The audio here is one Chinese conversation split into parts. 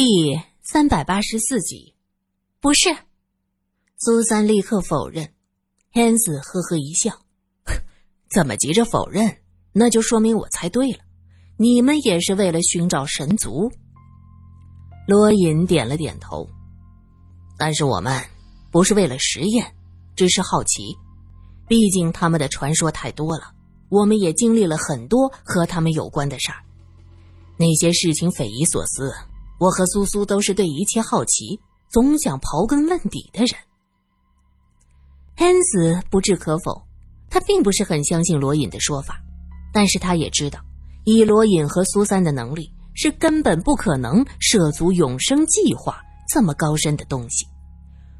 第三百八十四集，不是。苏三立刻否认。天子呵呵一笑：“怎么急着否认，那就说明我猜对了。你们也是为了寻找神族。”罗隐点了点头。但是我们不是为了实验，只是好奇。毕竟他们的传说太多了，我们也经历了很多和他们有关的事儿。那些事情匪夷所思。我和苏苏都是对一切好奇，总想刨根问底的人。汉斯不置可否，他并不是很相信罗隐的说法，但是他也知道，以罗隐和苏三的能力，是根本不可能涉足永生计划这么高深的东西。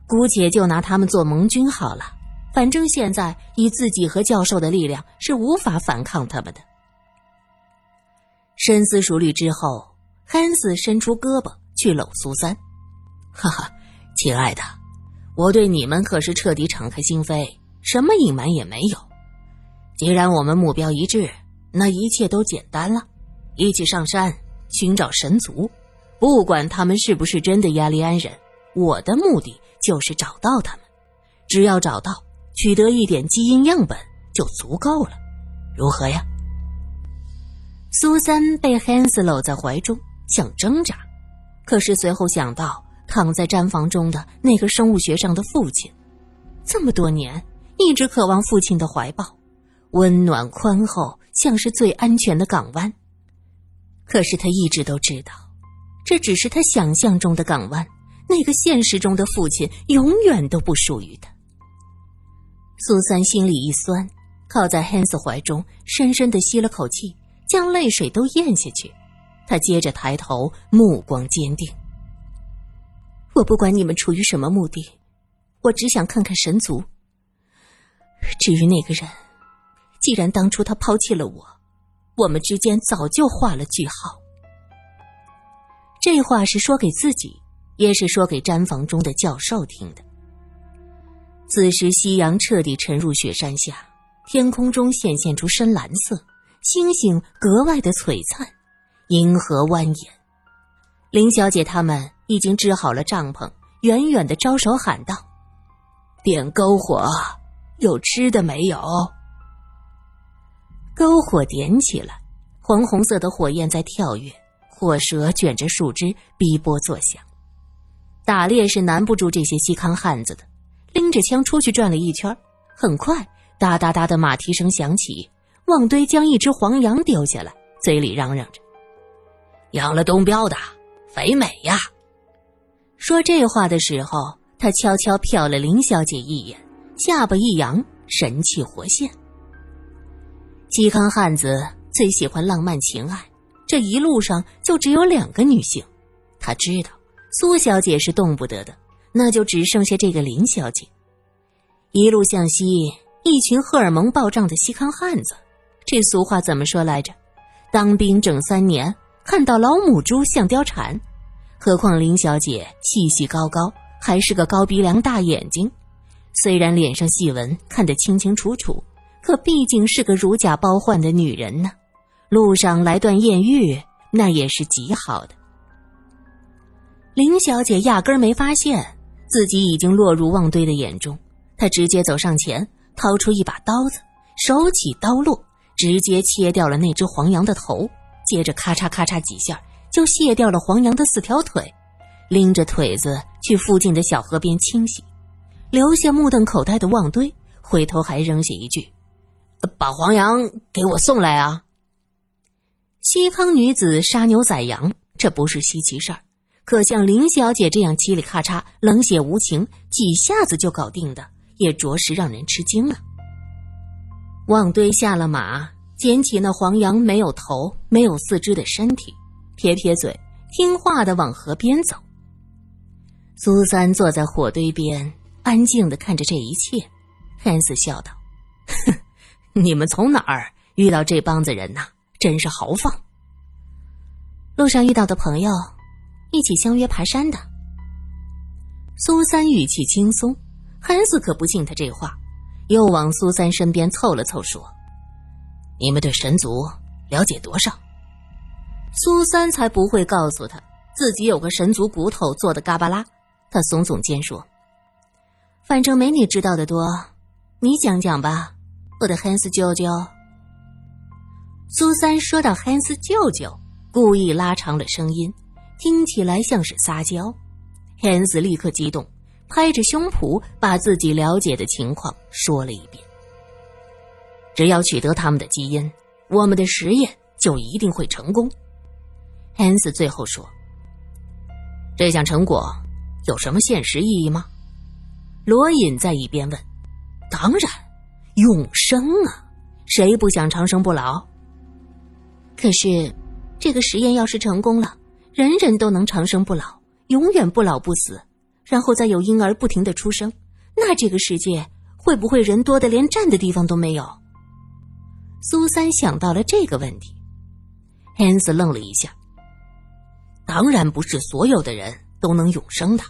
姑且就拿他们做盟军好了，反正现在以自己和教授的力量是无法反抗他们的。深思熟虑之后。汉斯伸出胳膊去搂苏三，哈哈，亲爱的，我对你们可是彻底敞开心扉，什么隐瞒也没有。既然我们目标一致，那一切都简单了，一起上山寻找神族，不管他们是不是真的亚利安人，我的目的就是找到他们。只要找到，取得一点基因样本就足够了，如何呀？苏三被汉斯搂在怀中。想挣扎，可是随后想到躺在毡房中的那个生物学上的父亲，这么多年一直渴望父亲的怀抱，温暖宽厚，像是最安全的港湾。可是他一直都知道，这只是他想象中的港湾，那个现实中的父亲永远都不属于他。苏三心里一酸，靠在汉斯怀中，深深的吸了口气，将泪水都咽下去。他接着抬头，目光坚定。我不管你们出于什么目的，我只想看看神族。至于那个人，既然当初他抛弃了我，我们之间早就画了句号。这话是说给自己，也是说给毡房中的教授听的。此时，夕阳彻底沉入雪山下，天空中显现出深蓝色，星星格外的璀璨。银河蜿蜒，林小姐他们已经支好了帐篷，远远的招手喊道：“点篝火，有吃的没有？”篝火点起来，黄红色的火焰在跳跃，火舌卷着树枝，逼波作响。打猎是难不住这些西康汉子的，拎着枪出去转了一圈，很快哒哒哒的马蹄声响起，旺堆将一只黄羊丢下来，嘴里嚷嚷着。养了东标的，肥美呀！说这话的时候，他悄悄瞟了林小姐一眼，下巴一扬，神气活现。嵇康汉子最喜欢浪漫情爱，这一路上就只有两个女性，他知道苏小姐是动不得的，那就只剩下这个林小姐。一路向西，一群荷尔蒙暴涨的西康汉子，这俗话怎么说来着？当兵整三年。看到老母猪像貂蝉，何况林小姐气息高高，还是个高鼻梁大眼睛。虽然脸上细纹看得清清楚楚，可毕竟是个如假包换的女人呢。路上来段艳遇，那也是极好的。林小姐压根没发现自己已经落入旺堆的眼中，她直接走上前，掏出一把刀子，手起刀落，直接切掉了那只黄羊的头。接着咔嚓咔嚓几下，就卸掉了黄羊的四条腿，拎着腿子去附近的小河边清洗，留下目瞪口呆的旺堆，回头还扔下一句：“把黄羊给我送来啊！”西康女子杀牛宰羊，这不是稀奇事儿，可像林小姐这样嘁里咔嚓、冷血无情，几下子就搞定的，也着实让人吃惊啊！旺堆下了马。捡起那黄羊没有头、没有四肢的身体，撇撇嘴，听话的往河边走。苏三坐在火堆边，安静的看着这一切。汉斯笑道：“哼，你们从哪儿遇到这帮子人呐？真是豪放。路上遇到的朋友，一起相约爬山的。”苏三语气轻松，汉斯可不信他这话，又往苏三身边凑了凑，说。你们对神族了解多少？苏三才不会告诉他自己有个神族骨头做的嘎巴拉。他耸耸肩说：“反正没你知道的多，你讲讲吧，我的汉斯舅舅。”苏三说到汉斯舅舅，故意拉长了声音，听起来像是撒娇。汉斯立刻激动，拍着胸脯把自己了解的情况说了一遍。只要取得他们的基因，我们的实验就一定会成功。汉斯最后说：“这项成果有什么现实意义吗？”罗隐在一边问：“当然，永生啊！谁不想长生不老？”可是，这个实验要是成功了，人人都能长生不老，永远不老不死，然后再有婴儿不停的出生，那这个世界会不会人多的连站的地方都没有？苏三想到了这个问题，汉斯愣了一下。当然不是所有的人都能永生的，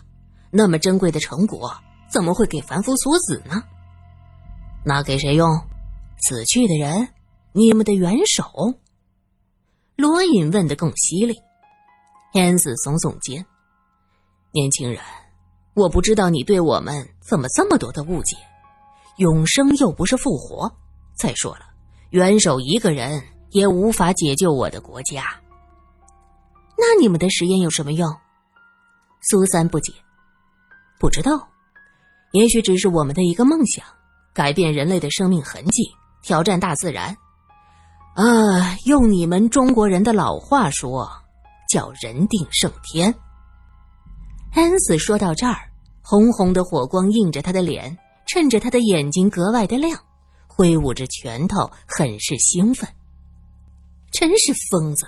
那么珍贵的成果怎么会给凡夫俗子呢？那给谁用？死去的人，你们的元首。罗隐问的更犀利，燕子耸耸肩：“年轻人，我不知道你对我们怎么这么多的误解。永生又不是复活。再说了，元首一个人也无法解救我的国家。那你们的实验有什么用？”苏三不解：“不知道，也许只是我们的一个梦想，改变人类的生命痕迹，挑战大自然。”啊，用你们中国人的老话说，叫“人定胜天”。安子说到这儿，红红的火光映着他的脸，衬着他的眼睛格外的亮，挥舞着拳头，很是兴奋。真是疯子！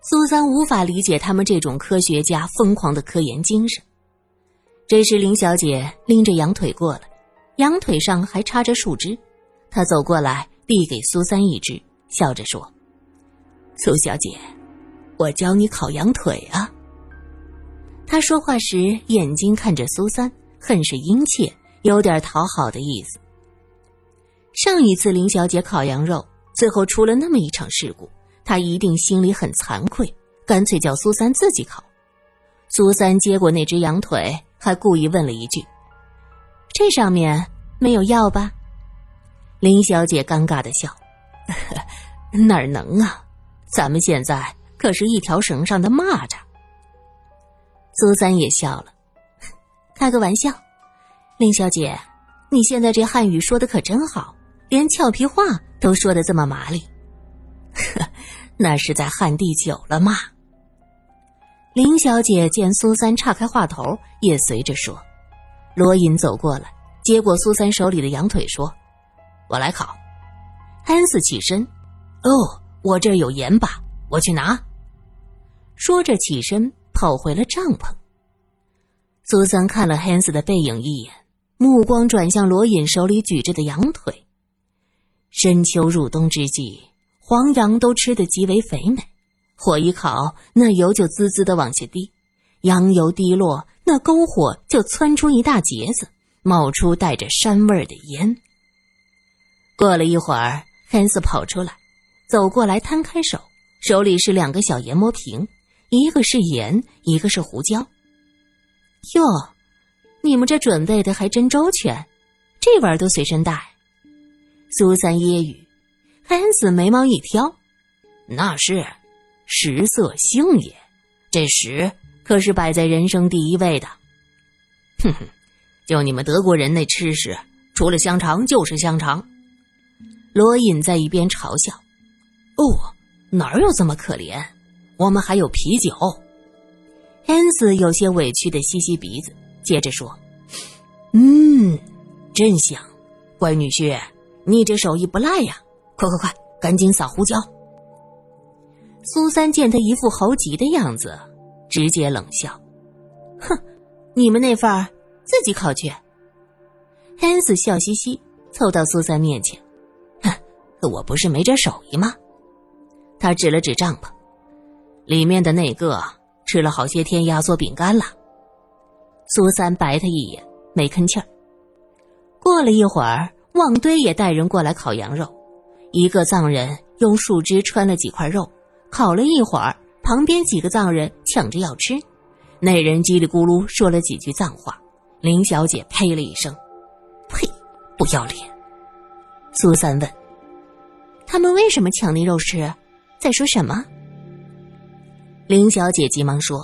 苏三无法理解他们这种科学家疯狂的科研精神。这时，林小姐拎着羊腿过来，羊腿上还插着树枝，她走过来，递给苏三一只。笑着说：“苏小姐，我教你烤羊腿啊。”他说话时眼睛看着苏三，很是殷切，有点讨好的意思。上一次林小姐烤羊肉，最后出了那么一场事故，她一定心里很惭愧，干脆叫苏三自己烤。苏三接过那只羊腿，还故意问了一句：“这上面没有药吧？”林小姐尴尬的笑。哪能啊！咱们现在可是一条绳上的蚂蚱。苏三也笑了，开个玩笑。林小姐，你现在这汉语说的可真好，连俏皮话都说的这么麻利。呵，那是在汉地久了嘛。林小姐见苏三岔开话头，也随着说。罗隐走过来，接过苏三手里的羊腿，说：“我来烤。”汉斯起身，哦，我这有盐巴，我去拿。说着起身跑回了帐篷。苏三看了汉斯的背影一眼，目光转向罗隐手里举着的羊腿。深秋入冬之际，黄羊都吃得极为肥美，火一烤，那油就滋滋的往下滴，羊油滴落，那篝火就窜出一大截子，冒出带着膻味的烟。过了一会儿。汉斯跑出来，走过来，摊开手，手里是两个小研磨瓶，一个是盐，一个是胡椒。哟，你们这准备的还真周全，这玩意儿都随身带。苏三揶揄，汉斯眉毛一挑，那是食色性也，这食可是摆在人生第一位的。哼哼，就你们德国人那吃食，除了香肠就是香肠。罗隐在一边嘲笑：“哦，哪有这么可怜？我们还有啤酒。”恩斯有些委屈的吸吸鼻子，接着说：“嗯，真香，乖女婿，你这手艺不赖呀！快快快，赶紧撒胡椒。”苏三见他一副猴急的样子，直接冷笑：“哼，你们那份儿自己烤去。”恩斯笑嘻嘻，凑到苏三面前。哼我不是没这手艺吗？他指了指帐篷，里面的那个吃了好些天压缩饼干了。苏三白他一眼，没吭气儿。过了一会儿，旺堆也带人过来烤羊肉。一个藏人用树枝穿了几块肉，烤了一会儿，旁边几个藏人抢着要吃，那人叽里咕噜说了几句藏话，林小姐呸了一声：“呸，不要脸！”苏三问：“他们为什么抢那肉吃？在说什么？”林小姐急忙说：“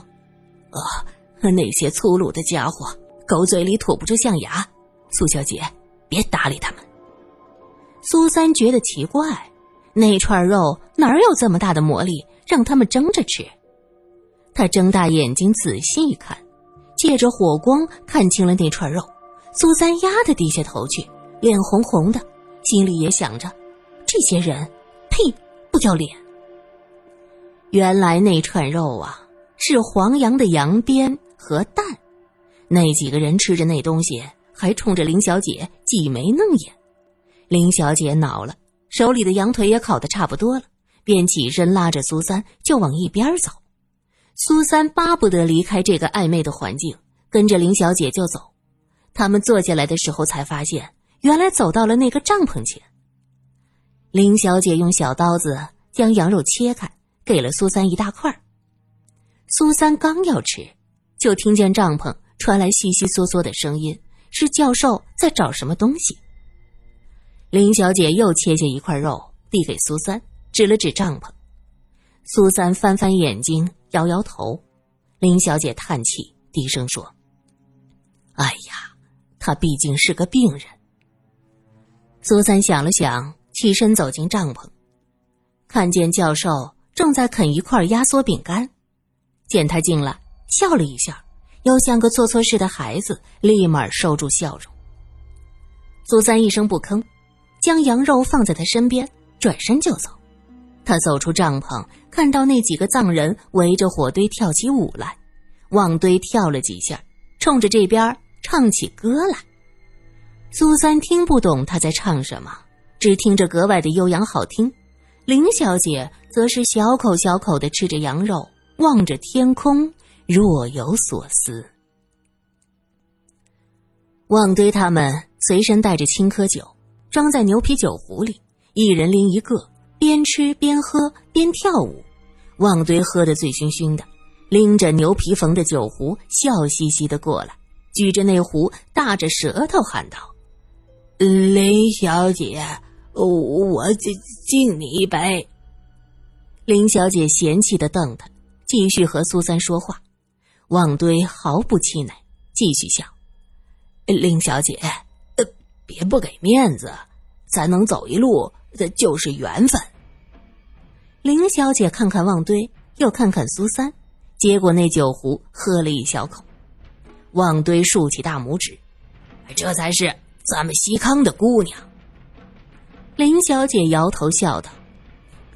啊，那些粗鲁的家伙，狗嘴里吐不出象牙。苏小姐，别搭理他们。”苏三觉得奇怪，那串肉哪有这么大的魔力？让他们争着吃。他睁大眼睛仔细一看，借着火光看清了那串肉。苏三呀的低下头去，脸红红的，心里也想着：这些人，呸，不要脸。原来那串肉啊，是黄羊的羊鞭和蛋。那几个人吃着那东西，还冲着林小姐挤眉弄眼。林小姐恼了，手里的羊腿也烤得差不多了。便起身拉着苏三就往一边走，苏三巴不得离开这个暧昧的环境，跟着林小姐就走。他们坐下来的时候才发现，原来走到了那个帐篷前。林小姐用小刀子将羊肉切开，给了苏三一大块。苏三刚要吃，就听见帐篷传来悉悉嗦嗦的声音，是教授在找什么东西。林小姐又切下一块肉递给苏三。指了指帐篷，苏三翻翻眼睛，摇摇头。林小姐叹气，低声说：“哎呀，他毕竟是个病人。”苏三想了想，起身走进帐篷，看见教授正在啃一块压缩饼干，见他进来，笑了一下，又像个做错事的孩子，立马收住笑容。苏三一声不吭，将羊肉放在他身边，转身就走。他走出帐篷，看到那几个藏人围着火堆跳起舞来，往堆跳了几下，冲着这边唱起歌来。苏三听不懂他在唱什么，只听着格外的悠扬好听。林小姐则是小口小口的吃着羊肉，望着天空，若有所思。旺堆他们随身带着青稞酒，装在牛皮酒壶里，一人拎一个。边吃边喝边跳舞，旺堆喝得醉醺醺的，拎着牛皮缝的酒壶，笑嘻嘻的过来，举着那壶，大着舌头喊道：“林小姐，我敬敬你一杯。”林小姐嫌弃的瞪他，继续和苏三说话。旺堆毫不气馁，继续笑：“林小姐，别不给面子，咱能走一路。”这就是缘分。林小姐看看旺堆，又看看苏三，接过那酒壶，喝了一小口。旺堆竖起大拇指：“这才是咱们西康的姑娘。”林小姐摇头笑道：“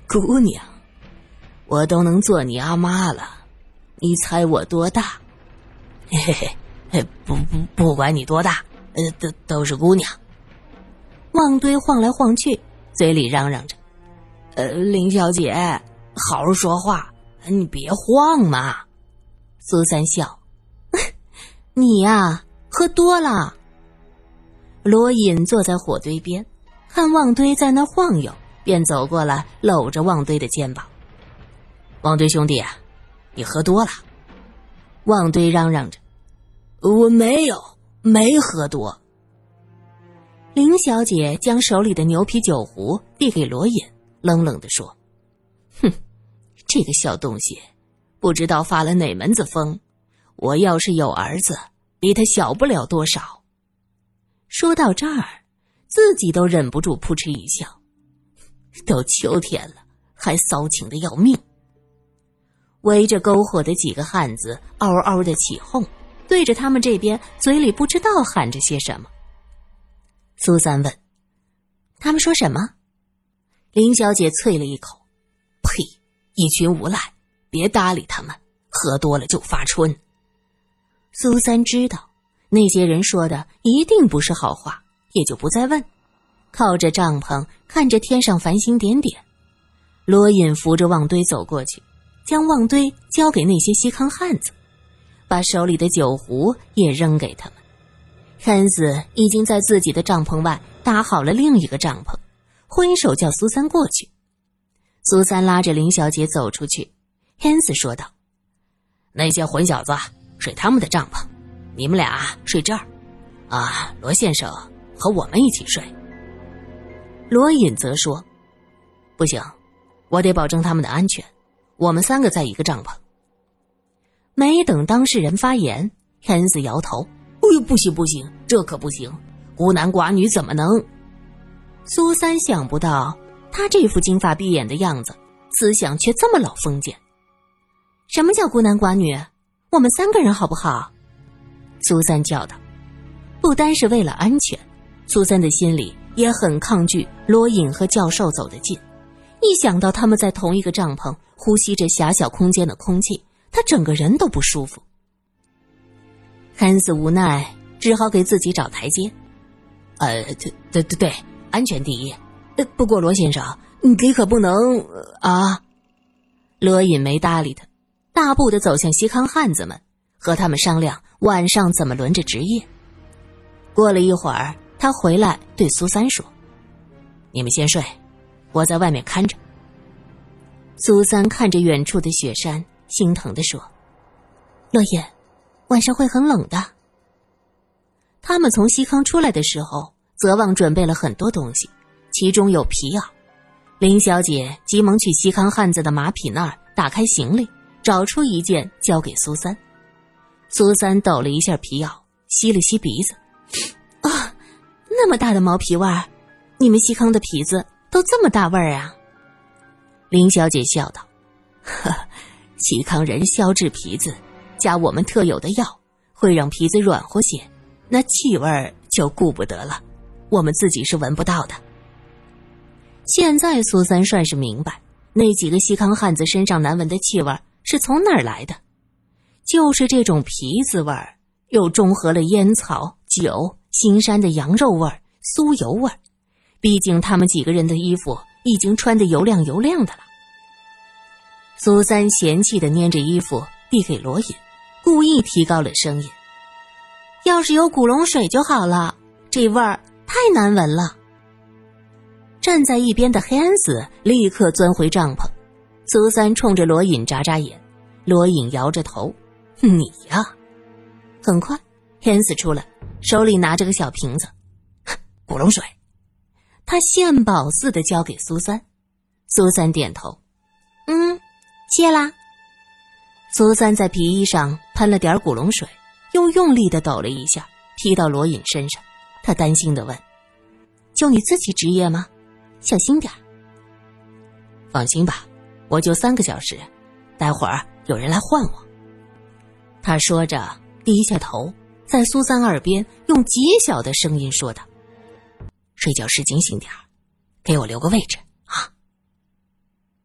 姑娘，我都能做你阿妈了，你猜我多大？嘿嘿嘿，不不，不管你多大，呃，都都是姑娘。”旺堆晃来晃去。嘴里嚷嚷着：“呃，林小姐，好好说话，你别晃嘛。”苏三笑：“ 你呀，喝多了。”罗隐坐在火堆边，看旺堆在那晃悠，便走过来搂着旺堆的肩膀：“旺堆兄弟啊，你喝多了。”旺堆嚷嚷着：“我没有，没喝多。”林小姐将手里的牛皮酒壶递给罗隐，冷冷地说：“哼，这个小东西，不知道发了哪门子疯。我要是有儿子，比他小不了多少。”说到这儿，自己都忍不住扑哧一笑。都秋天了，还骚情的要命。围着篝火的几个汉子嗷嗷的起哄，对着他们这边嘴里不知道喊着些什么。苏三问：“他们说什么？”林小姐啐了一口：“呸！一群无赖，别搭理他们。喝多了就发春。”苏三知道那些人说的一定不是好话，也就不再问，靠着帐篷看着天上繁星点点。罗隐扶着旺堆走过去，将旺堆交给那些西康汉子，把手里的酒壶也扔给他们。汉子已经在自己的帐篷外搭好了另一个帐篷，挥手叫苏三过去。苏三拉着林小姐走出去，汉子说道：“那些混小子睡他们的帐篷，你们俩睡这儿。啊，罗先生和我们一起睡。”罗隐则说：“不行，我得保证他们的安全。我们三个在一个帐篷。”没等当事人发言，汉斯摇头：“哎呦，不行不行，这可不行！孤男寡女怎么能？”苏三想不到他这副金发碧眼的样子，思想却这么老封建。什么叫孤男寡女？我们三个人好不好？苏三叫道。不单是为了安全，苏三的心里也很抗拒罗隐和教授走得近。一想到他们在同一个帐篷，呼吸着狭小空间的空气，他整个人都不舒服。汉斯无奈，只好给自己找台阶。呃，对对对对。安全第一，不过罗先生，你可不能啊！罗隐没搭理他，大步的走向西康汉子们，和他们商量晚上怎么轮着值夜。过了一会儿，他回来对苏三说：“你们先睡，我在外面看着。”苏三看着远处的雪山，心疼的说：“罗隐，晚上会很冷的。”他们从西康出来的时候。泽旺准备了很多东西，其中有皮袄。林小姐急忙去西康汉子的马匹那儿打开行李，找出一件交给苏三。苏三抖了一下皮袄，吸了吸鼻子，啊，那么大的毛皮味儿！你们西康的皮子都这么大味儿啊？林小姐笑道：“呵，西康人消制皮子，加我们特有的药，会让皮子软和些，那气味儿就顾不得了。”我们自己是闻不到的。现在苏三算是明白，那几个西康汉子身上难闻的气味是从哪儿来的，就是这种皮子味儿，又中和了烟草、酒、新山的羊肉味、酥油味。毕竟他们几个人的衣服已经穿得油亮油亮的了。苏三嫌弃的捏着衣服递给罗隐，故意提高了声音：“要是有古龙水就好了，这味儿。”太难闻了。站在一边的黑安子立刻钻回帐篷。苏三冲着罗隐眨眨眼，罗隐摇着头：“你呀。”很快，黑安子出来，手里拿着个小瓶子，古龙水。他献宝似的交给苏三。苏三点头：“嗯，谢啦。”苏三在皮衣上喷了点古龙水，又用力的抖了一下，踢到罗隐身上。他担心的问：“就你自己值夜吗？小心点放心吧，我就三个小时，待会儿有人来换我。”他说着，低下头，在苏三耳边用极小的声音说道：“睡觉时警醒点给我留个位置。”